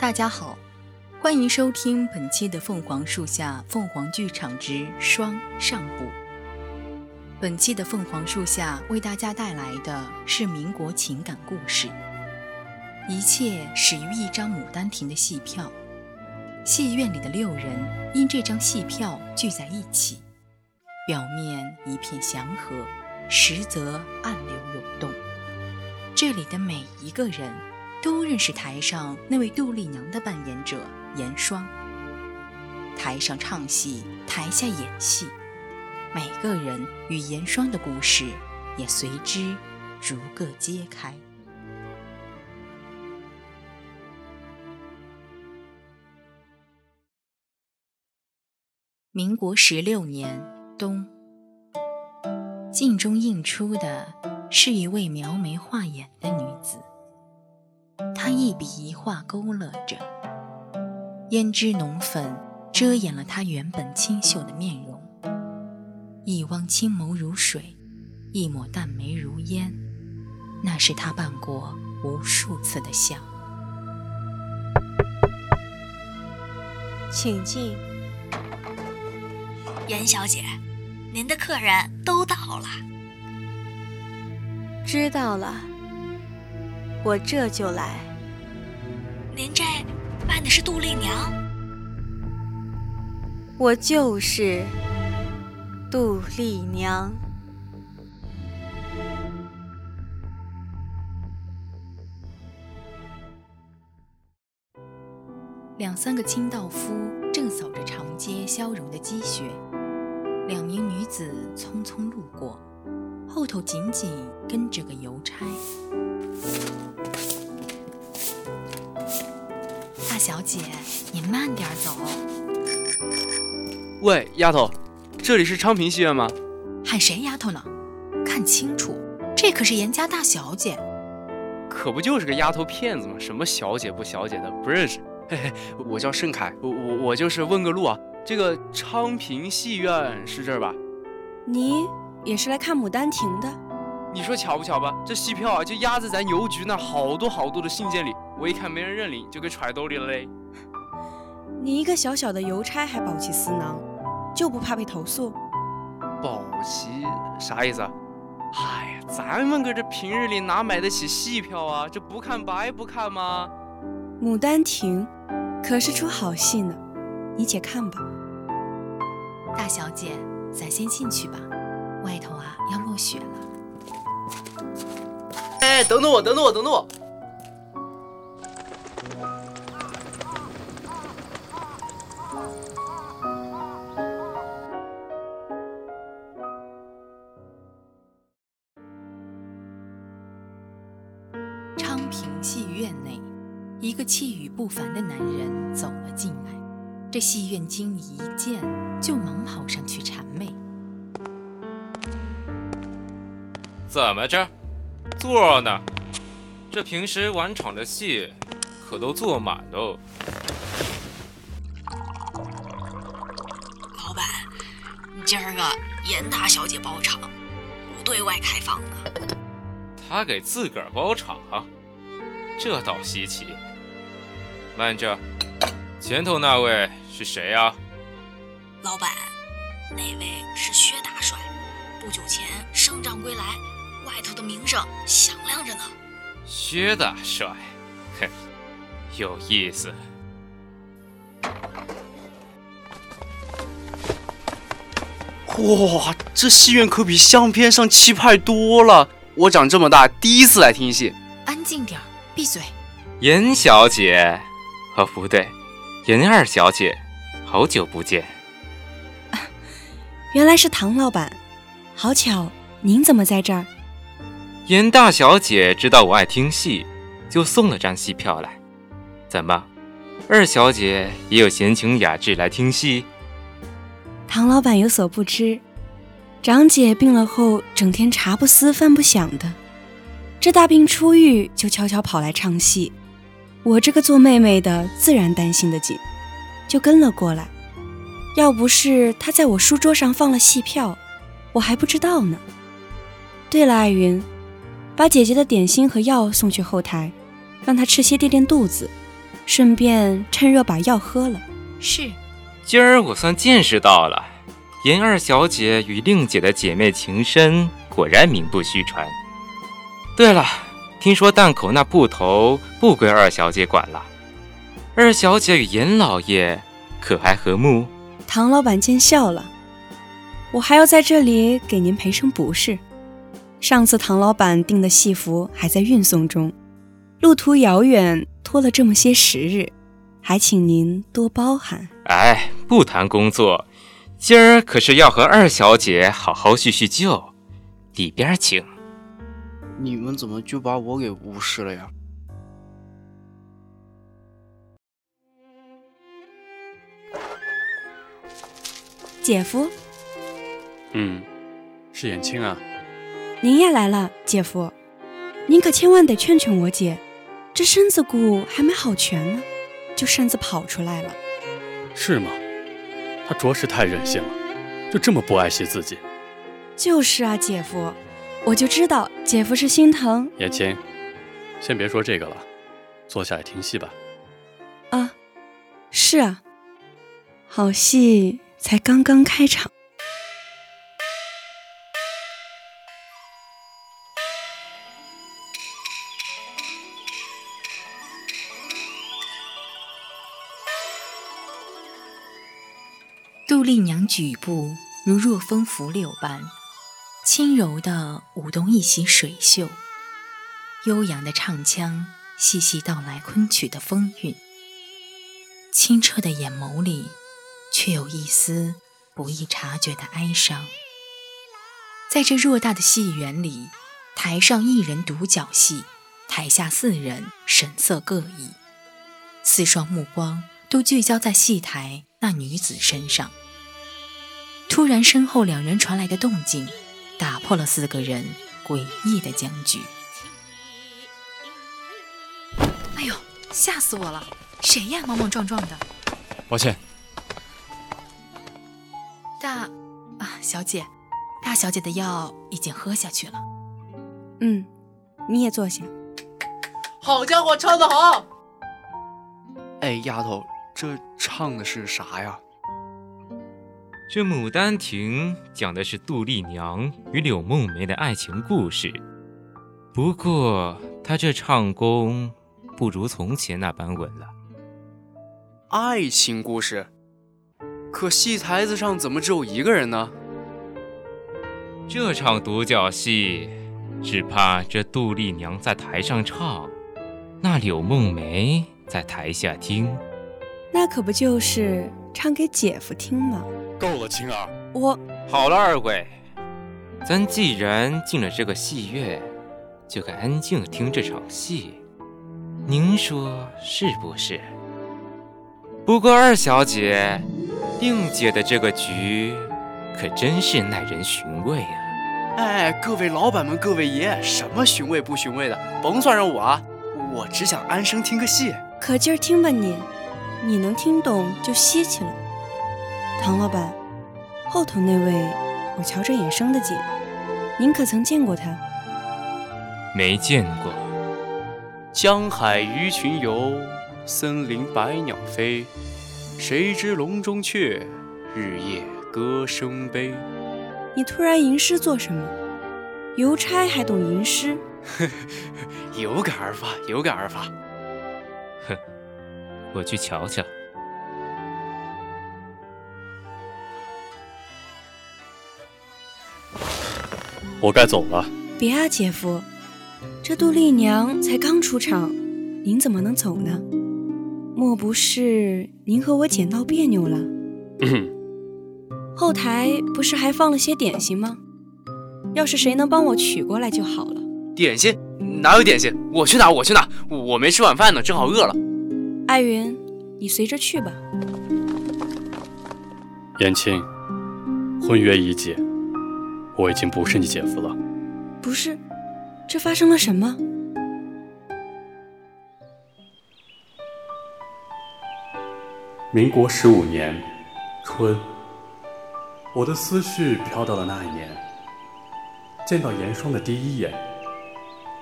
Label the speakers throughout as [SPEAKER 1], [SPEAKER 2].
[SPEAKER 1] 大家好，欢迎收听本期的《凤凰树下凤凰剧场之双上部》。本期的《凤凰树下》为大家带来的是民国情感故事，一切始于一张《牡丹亭》的戏票。戏院里的六人因这张戏票聚在一起，表面一片祥和，实则暗流涌动。这里的每一个人都认识台上那位杜丽娘的扮演者严霜。台上唱戏，台下演戏，每个人与严霜的故事也随之逐个揭开。民国十六年冬，镜中映出的是一位描眉画眼的女子。她一笔一画勾勒着，胭脂浓粉遮掩了他原本清秀的面容。一汪清眸如水，一抹淡眉如烟，那是他扮过无数次的相。
[SPEAKER 2] 请进。
[SPEAKER 3] 严小姐，您的客人都到了。
[SPEAKER 2] 知道了，我这就来。
[SPEAKER 3] 您这扮的是杜丽娘？
[SPEAKER 2] 我就是杜丽娘。
[SPEAKER 1] 两三个清道夫正扫着长街消融的积雪。两名女子匆匆路过，后头紧紧跟着个邮差。小姐，你慢点走。
[SPEAKER 4] 喂，丫头，这里是昌平戏院吗？
[SPEAKER 1] 喊谁丫头呢？看清楚，这可是严家大小姐。
[SPEAKER 4] 可不就是个丫头片子吗？什么小姐不小姐的，不认识。嘿嘿，我叫盛凯，我我我就是问个路啊。这个昌平戏院是这儿吧？
[SPEAKER 2] 你也是来看《牡丹亭》的？
[SPEAKER 4] 你说巧不巧吧？这戏票啊，就压在咱邮局那好多好多的信件里，我一看没人认领，就给揣兜里了嘞。
[SPEAKER 2] 你一个小小的邮差还保起私囊，就不怕被投诉？
[SPEAKER 4] 保齐啥意思啊？哎呀，咱们搁这平日里哪买得起戏票啊？这不看白不看吗？
[SPEAKER 2] 《牡丹亭》可是出好戏呢。你且看吧，
[SPEAKER 1] 大小姐，咱先进去吧，外头啊要落雪了。
[SPEAKER 4] 哎，等等我，等等我，等等我。
[SPEAKER 1] 戏院经理一见，就忙跑上去谄媚：“
[SPEAKER 5] 怎么着，坐呢？这平时晚场的戏，可都坐满喽。”
[SPEAKER 3] 老板，今儿个严大小姐包场，不对外开放呢。
[SPEAKER 5] 他给自个儿包场，这倒稀奇。慢着。前头那位是谁呀？
[SPEAKER 3] 老板，那位是薛大帅，不久前胜仗归来，外头的名声响亮着呢。
[SPEAKER 5] 薛大帅，哼，有意思。
[SPEAKER 4] 哇，这戏院可比相片上气派多了。我长这么大第一次来听戏。
[SPEAKER 1] 安静点，闭嘴。
[SPEAKER 5] 严小姐，哦，不对。严二小姐，好久不见。
[SPEAKER 2] 原来是唐老板，好巧，您怎么在这儿？
[SPEAKER 5] 严大小姐知道我爱听戏，就送了张戏票来。怎么，二小姐也有闲情雅致来听戏？
[SPEAKER 2] 唐老板有所不知，长姐病了后，整天茶不思饭不想的，这大病初愈，就悄悄跑来唱戏。我这个做妹妹的自然担心的紧，就跟了过来。要不是她在我书桌上放了戏票，我还不知道呢。对了，艾云，把姐姐的点心和药送去后台，让她吃些垫垫肚子，顺便趁热把药喝了。
[SPEAKER 1] 是，
[SPEAKER 5] 今儿我算见识到了，严二小姐与令姐的姐妹情深，果然名不虚传。对了，听说档口那布头不归二小姐管了，二小姐与严老爷可还和睦？
[SPEAKER 2] 唐老板见笑了，我还要在这里给您赔声不是。上次唐老板订的戏服还在运送中，路途遥远，拖了这么些时日，还请您多包涵。
[SPEAKER 5] 哎，不谈工作，今儿可是要和二小姐好好叙叙旧，里边请。
[SPEAKER 4] 你们怎么就把我给无视了呀？
[SPEAKER 2] 姐夫，
[SPEAKER 6] 嗯，是眼青啊。
[SPEAKER 2] 您也来了，姐夫，您可千万得劝劝我姐，这身子骨还没好全呢，就擅自跑出来了。
[SPEAKER 6] 是吗？她着实太任性了，就这么不爱惜自己。
[SPEAKER 2] 就是啊，姐夫，我就知道姐夫是心疼。
[SPEAKER 6] 眼青，先别说这个了，坐下来听戏吧。
[SPEAKER 2] 啊，是啊，好戏才刚刚开场。
[SPEAKER 1] 杜丽娘举步如若风拂柳般，轻柔地舞动一袭水袖，悠扬的唱腔细细道来昆曲的风韵。清澈的眼眸里，却有一丝不易察觉的哀伤。在这偌大的戏园里，台上一人独角戏，台下四人神色各异，四双目光都聚焦在戏台那女子身上。突然，身后两人传来的动静，打破了四个人诡异的僵局。哎呦，吓死我了！谁呀，莽莽撞撞的？
[SPEAKER 6] 抱歉。
[SPEAKER 1] 大啊，小姐，大小姐的药已经喝下去了。
[SPEAKER 2] 嗯，你也坐下。
[SPEAKER 4] 好家伙，唱得好！哎，丫头，这唱的是啥呀？
[SPEAKER 5] 这《牡丹亭》讲的是杜丽娘与柳梦梅的爱情故事，不过她这唱功不如从前那般稳了。
[SPEAKER 4] 爱情故事？可戏台子上怎么只有一个人呢？
[SPEAKER 5] 这场独角戏，只怕这杜丽娘在台上唱，那柳梦梅在台下听，
[SPEAKER 2] 那可不就是唱给姐夫听吗？
[SPEAKER 6] 够了，青儿，
[SPEAKER 2] 我
[SPEAKER 5] 好了，二位，咱既然进了这个戏院，就该安静听这场戏，您说是不是？不过二小姐，定姐的这个局，可真是耐人寻味啊！
[SPEAKER 4] 哎，各位老板们，各位爷，什么寻味不寻味的，甭算上我啊！我只想安生听个戏。
[SPEAKER 2] 可劲儿听吧你，你能听懂就稀奇了。唐老板，后头那位，我瞧着眼生的紧，您可曾见过他？
[SPEAKER 5] 没见过。
[SPEAKER 4] 江海鱼群游，森林百鸟飞，谁知笼中雀，日夜歌声悲。
[SPEAKER 2] 你突然吟诗做什么？邮差还懂吟诗？
[SPEAKER 4] 有感而发，有感而发。
[SPEAKER 5] 哼，我去瞧瞧。
[SPEAKER 6] 我该走了。
[SPEAKER 2] 别啊，姐夫，这杜丽娘才刚出场，您怎么能走呢？莫不是您和我姐闹别扭了？
[SPEAKER 6] 嗯，
[SPEAKER 2] 后台不是还放了些点心吗？要是谁能帮我取过来就好了。
[SPEAKER 4] 点心？哪有点心？我去拿，我去拿。我没吃晚饭呢，正好饿了。
[SPEAKER 2] 艾云，你随着去吧。
[SPEAKER 6] 燕青，婚约已解。我已经不是你姐夫了。
[SPEAKER 2] 不是，这发生了什么？
[SPEAKER 6] 民国十五年春，我的思绪飘到了那一年，见到严霜的第一眼，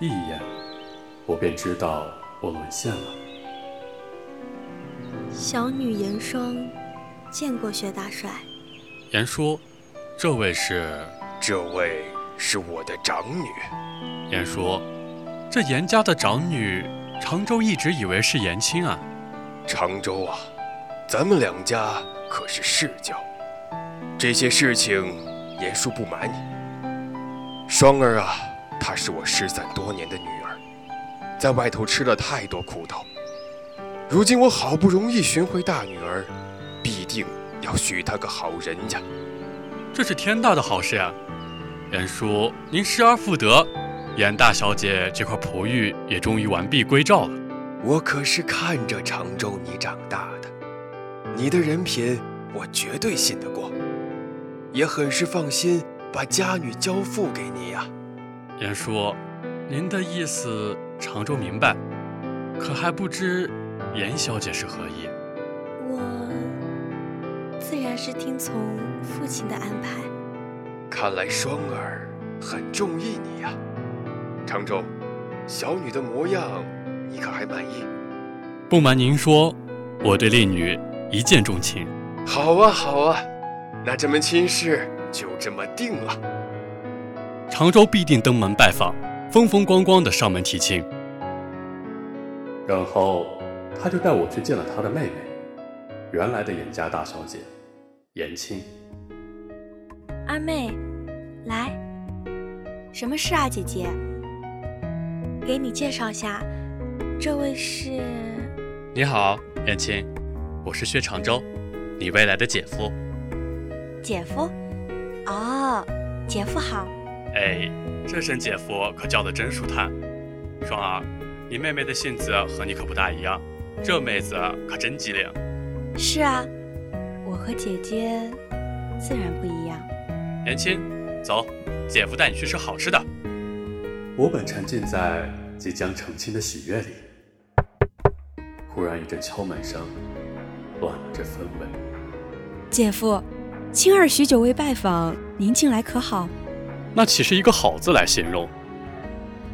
[SPEAKER 6] 一眼，我便知道我沦陷了。
[SPEAKER 7] 小女严霜见过薛大帅。
[SPEAKER 6] 严说，这位是？
[SPEAKER 8] 这位是我的长女。
[SPEAKER 6] 言说，这严家的长女，常州一直以为是严青啊。
[SPEAKER 8] 常州啊，咱们两家可是世交，这些事情严叔不瞒你。双儿啊，她是我失散多年的女儿，在外头吃了太多苦头。如今我好不容易寻回大女儿，必定要许她个好人家。
[SPEAKER 6] 这是天大的好事呀！严叔，您失而复得，严大小姐这块璞玉也终于完璧归赵了。
[SPEAKER 8] 我可是看着常州你长大的，你的人品我绝对信得过，也很是放心把家女交付给你呀。
[SPEAKER 6] 严叔，您的意思常州明白，可还不知严小姐是何意？
[SPEAKER 7] 我自然是听从父亲的安排。
[SPEAKER 8] 看来双儿很中意你呀，常州，小女的模样你可还满意？
[SPEAKER 6] 不瞒您说，我对烈女一见钟情。
[SPEAKER 8] 好啊，好啊，那这门亲事就这么定了。
[SPEAKER 6] 常州必定登门拜访，风风光光的上门提亲。然后他就带我去见了他的妹妹，原来的严家大小姐，严青。
[SPEAKER 7] 阿妹，来，什么事啊，姐姐？给你介绍下，这位是……
[SPEAKER 6] 你好，燕青，我是薛长洲，你未来的姐夫。
[SPEAKER 7] 姐夫？哦，姐夫好。
[SPEAKER 6] 哎，这声姐夫可叫得真舒坦。双儿，你妹妹的性子和你可不大一样，这妹子可真机灵。
[SPEAKER 7] 是啊，我和姐姐自然不一样。
[SPEAKER 6] 年轻，走，姐夫带你去吃好吃的。我本沉浸在即将成亲的喜悦里，忽然一阵敲门声，乱了这氛围。
[SPEAKER 2] 姐夫，青儿许久未拜访，您近来可好？
[SPEAKER 6] 那岂是一个好字来形容？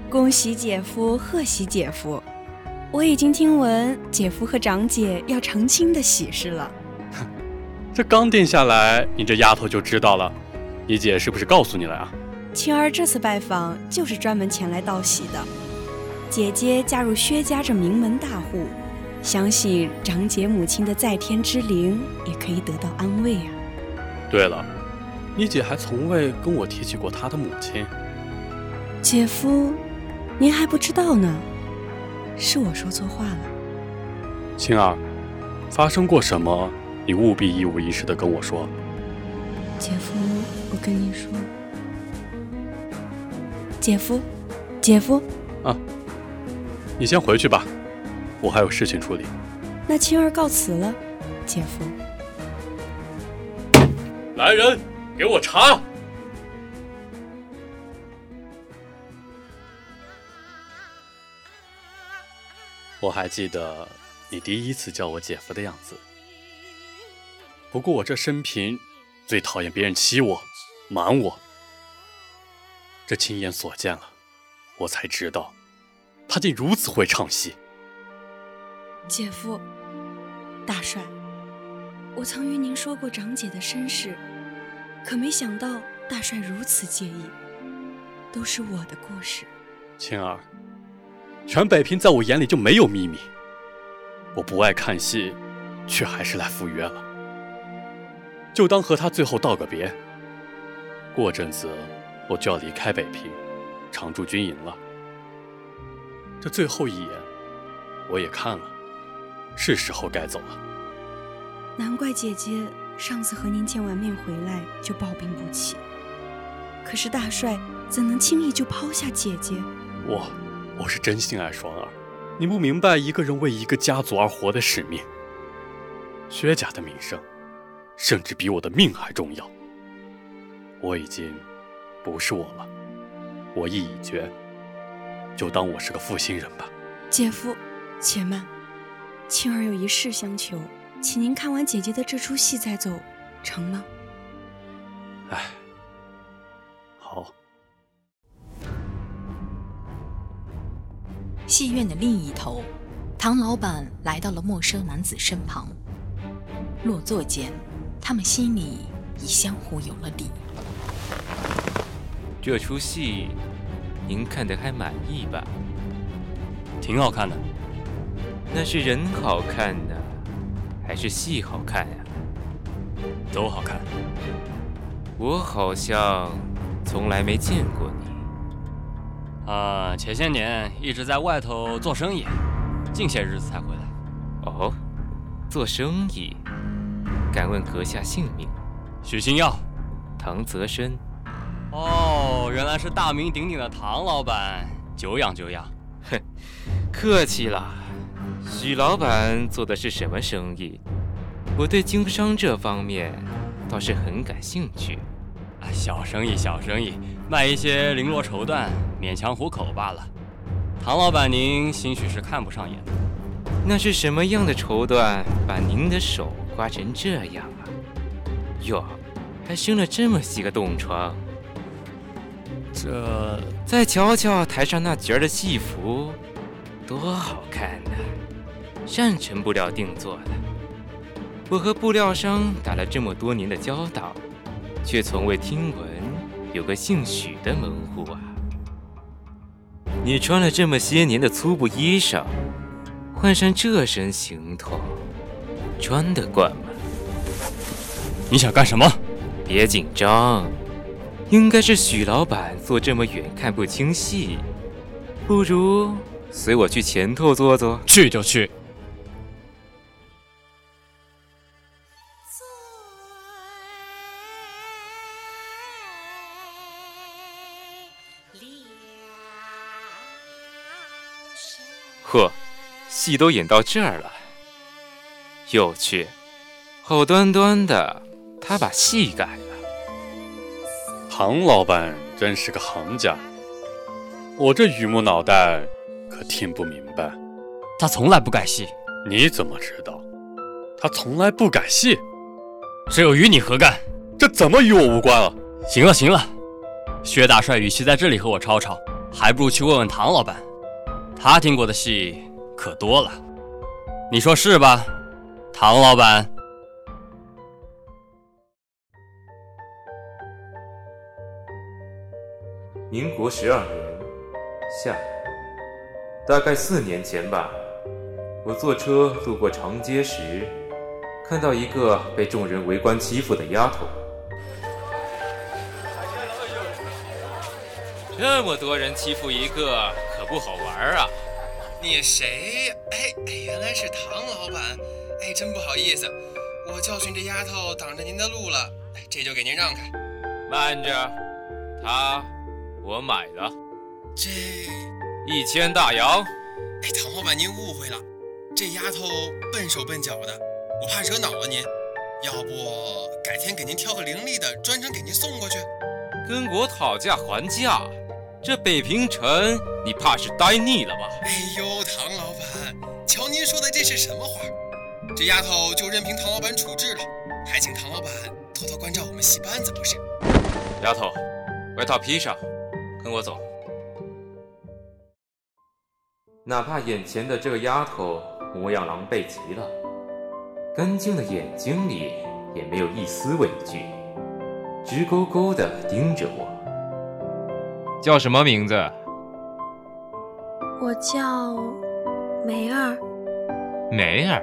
[SPEAKER 2] 恭喜姐夫，贺喜姐夫！我已经听闻姐夫和长姐要成亲的喜事了。
[SPEAKER 6] 哼，这刚定下来，你这丫头就知道了。你姐是不是告诉你了啊？
[SPEAKER 2] 青儿这次拜访就是专门前来道喜的。姐姐嫁入薛家这名门大户，相信长姐母亲的在天之灵也可以得到安慰啊。
[SPEAKER 6] 对了，你姐还从未跟我提起过她的母亲。
[SPEAKER 2] 姐夫，您还不知道呢，是我说错话了。
[SPEAKER 6] 青儿，发生过什么？你务必一五一十的跟我说。
[SPEAKER 2] 姐夫，我跟你说，姐夫，姐夫，
[SPEAKER 6] 啊，你先回去吧，我还有事情处理。
[SPEAKER 2] 那青儿告辞了，姐夫。
[SPEAKER 6] 来人，给我查。我还记得你第一次叫我姐夫的样子，不过我这生平。最讨厌别人欺我、瞒我，这亲眼所见了，我才知道，他竟如此会唱戏。
[SPEAKER 2] 姐夫，大帅，我曾与您说过长姐的身世，可没想到大帅如此介意，都是我的故事。
[SPEAKER 6] 青儿，全北平在我眼里就没有秘密，我不爱看戏，却还是来赴约了。就当和他最后道个别。过阵子我就要离开北平，常驻军营了。这最后一眼，我也看了，是时候该走了。
[SPEAKER 2] 难怪姐姐上次和您见完面回来就抱病不起。可是大帅怎能轻易就抛下姐姐？
[SPEAKER 6] 我，我是真心爱双儿。你不明白一个人为一个家族而活的使命。薛家的名声。甚至比我的命还重要。我已经不是我了，我意已决，就当我是个负心人吧。
[SPEAKER 2] 姐夫，且慢，青儿有一事相求，请您看完姐姐的这出戏再走，成吗？
[SPEAKER 6] 哎，好。
[SPEAKER 1] 戏院的另一头，唐老板来到了陌生男子身旁，落座间，他们心里已相互有了底。
[SPEAKER 5] 这出戏，您看得还满意吧？
[SPEAKER 9] 挺好看的。
[SPEAKER 5] 那是人好看呢，还是戏好看呀？
[SPEAKER 9] 都好看。
[SPEAKER 5] 我好像从来没见过你。
[SPEAKER 9] 啊，前些年一直在外头做生意，近些日子才回来。
[SPEAKER 5] 哦，做生意？敢问阁下姓名？
[SPEAKER 9] 许星耀，
[SPEAKER 5] 唐泽深。
[SPEAKER 9] 哦，原来是大名鼎鼎的唐老板，久仰久仰。
[SPEAKER 5] 哼，客气了。许老板做的是什么生意？我对经商这方面倒是很感兴趣。
[SPEAKER 9] 啊，小生意，小生意，卖一些绫罗绸缎，勉强糊口罢了。唐老板，您兴许是看不上眼。
[SPEAKER 5] 那是什么样的绸缎把您的手刮成这样啊？哟，还生了这么些个冻疮。
[SPEAKER 9] 这，
[SPEAKER 5] 再瞧瞧台上那角儿的戏服，多好看呐！上乘布料定做的。我和布料商打了这么多年的交道，却从未听闻有个姓许的门户啊。你穿了这么些年的粗布衣裳，换上这身行头，穿得惯吗？
[SPEAKER 9] 你想干什么？
[SPEAKER 5] 别紧张。应该是许老板坐这么远看不清戏，不如随我去前头坐坐。
[SPEAKER 9] 去就去。
[SPEAKER 5] 戏都演到这儿了，有趣。好端端的，他把戏改了。
[SPEAKER 9] 唐老板真是个行家，我这榆木脑袋可听不明白。他从来不改戏，你怎么知道？他从来不改戏，这又与你何干？这怎么与我无关了？行了行了，薛大帅与其在这里和我吵吵，还不如去问问唐老板，他听过的戏可多了。你说是吧，唐老板？
[SPEAKER 5] 民国十二年夏，大概四年前吧，我坐车路过长街时，看到一个被众人围观欺负的丫头。这么多人欺负一个，可不好玩啊！
[SPEAKER 8] 你谁？哎哎，原来是唐老板。哎，真不好意思，我教训这丫头挡着您的路了。哎，这就给您让开。
[SPEAKER 5] 慢着，她。我买了，
[SPEAKER 8] 这
[SPEAKER 5] 一千大洋。
[SPEAKER 8] 哎，唐老板，您误会了，这丫头笨手笨脚的，我怕惹恼了您。要不改天给您挑个伶俐的，专程给您送过去。
[SPEAKER 5] 跟我讨价还价？这北平城，你怕是待腻了吧？
[SPEAKER 8] 哎呦，唐老板，瞧您说的这是什么话？这丫头就任凭唐老板处置了，还请唐老板多多关照我们戏班子，不是？
[SPEAKER 5] 丫头，外套披上。跟我走，哪怕眼前的这个丫头模样狼狈极了，干净的眼睛里也没有一丝畏惧，直勾勾的盯着我。叫什么名字？
[SPEAKER 7] 我叫梅儿。
[SPEAKER 5] 梅儿。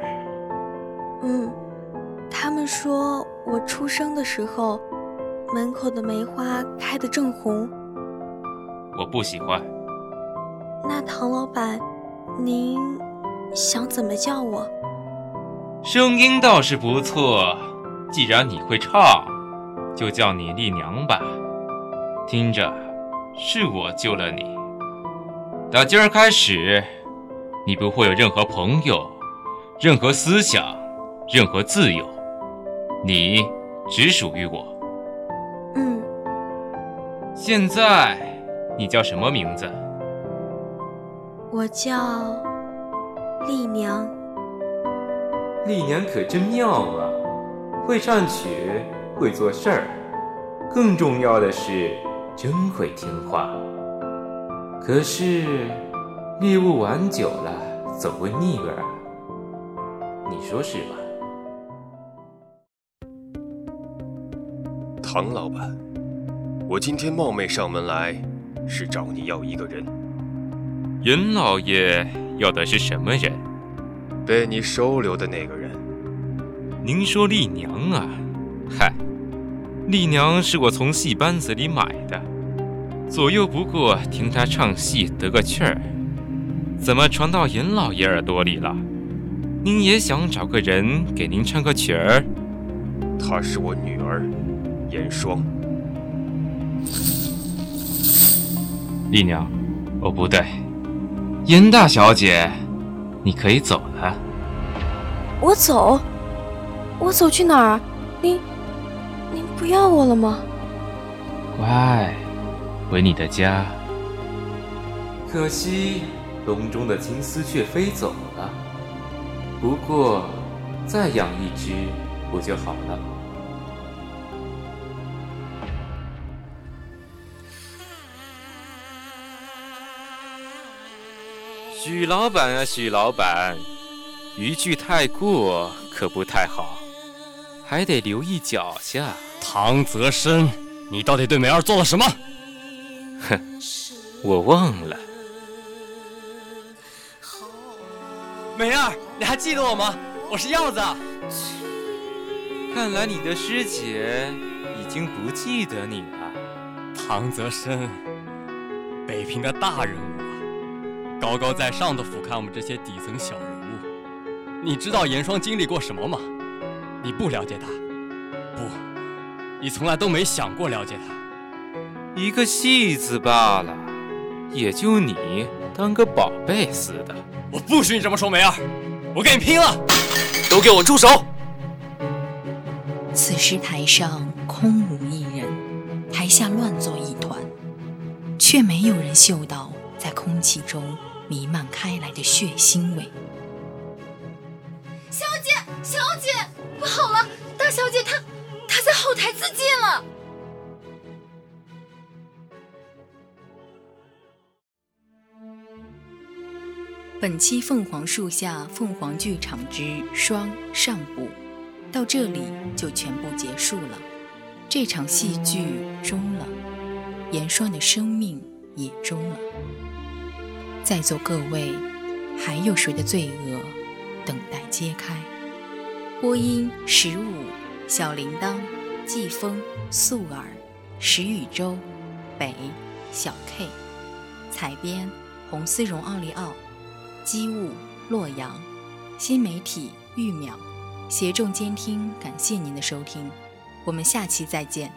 [SPEAKER 7] 嗯，他们说我出生的时候，门口的梅花开得正红。
[SPEAKER 5] 我不喜欢。
[SPEAKER 7] 那唐老板，您想怎么叫我？
[SPEAKER 5] 声音倒是不错，既然你会唱，就叫你丽娘吧。听着，是我救了你。打今儿开始，你不会有任何朋友，任何思想，任何自由，你只属于我。
[SPEAKER 7] 嗯。
[SPEAKER 5] 现在。你叫什么名字？
[SPEAKER 7] 我叫丽娘。
[SPEAKER 5] 丽娘可真妙啊，会唱曲，会做事儿，更重要的是真会听话。可是猎物玩久了，总会腻味儿，你说是吧？
[SPEAKER 8] 唐老板，我今天冒昧上门来，是找你要一个人。
[SPEAKER 5] 尹老爷要的是什么人？
[SPEAKER 8] 被你收留的那个人。
[SPEAKER 5] 您说丽娘啊？嗨，丽娘是我从戏班子里买的，左右不过听她唱戏得个趣儿，怎么传到严老爷耳朵里了？您也想找个人给您唱个曲儿？
[SPEAKER 8] 她是我女儿，严霜。
[SPEAKER 5] 丽娘，哦不对，严大小姐，你可以走了。
[SPEAKER 7] 我走？我走去哪儿？您，您不要我了吗？
[SPEAKER 5] 乖，回你的家。可惜笼中的金丝雀飞走了。不过，再养一只不就好了？许老板啊，许老板，渔具太过可不太好，还得留意脚下。
[SPEAKER 6] 唐泽深，你到底对梅儿做了什么？
[SPEAKER 5] 哼，我忘了。
[SPEAKER 9] 梅儿，你还记得我吗？我是耀子。
[SPEAKER 5] 看来你的师姐已经不记得你了。
[SPEAKER 6] 唐泽深，北平的大人物啊，高高在上的俯瞰我们这些底层小人物。你知道严霜经历过什么吗？你不了解他，不，你从来都没想过了解他。
[SPEAKER 5] 一个戏子罢了，也就你当个宝贝似的。
[SPEAKER 6] 我不许你这么说，梅儿，我跟你拼了！
[SPEAKER 9] 都给我住手！
[SPEAKER 1] 此时台上空无一人，台下乱作一团，却没有人嗅到在空气中弥漫开来的血腥味。
[SPEAKER 10] 小姐，小姐，不好了！大小姐她他在后台自尽了。
[SPEAKER 1] 本期《凤凰树下凤凰剧场之双》上部到这里就全部结束了。这场戏剧终了，严霜的生命也终了。在座各位，还有谁的罪恶等待揭开？播音：十五、小铃铛、季风、素儿、石宇洲、北、小 K。彩编：红丝绒奥利奥。机务洛阳，新媒体玉淼，协众监听，感谢您的收听，我们下期再见。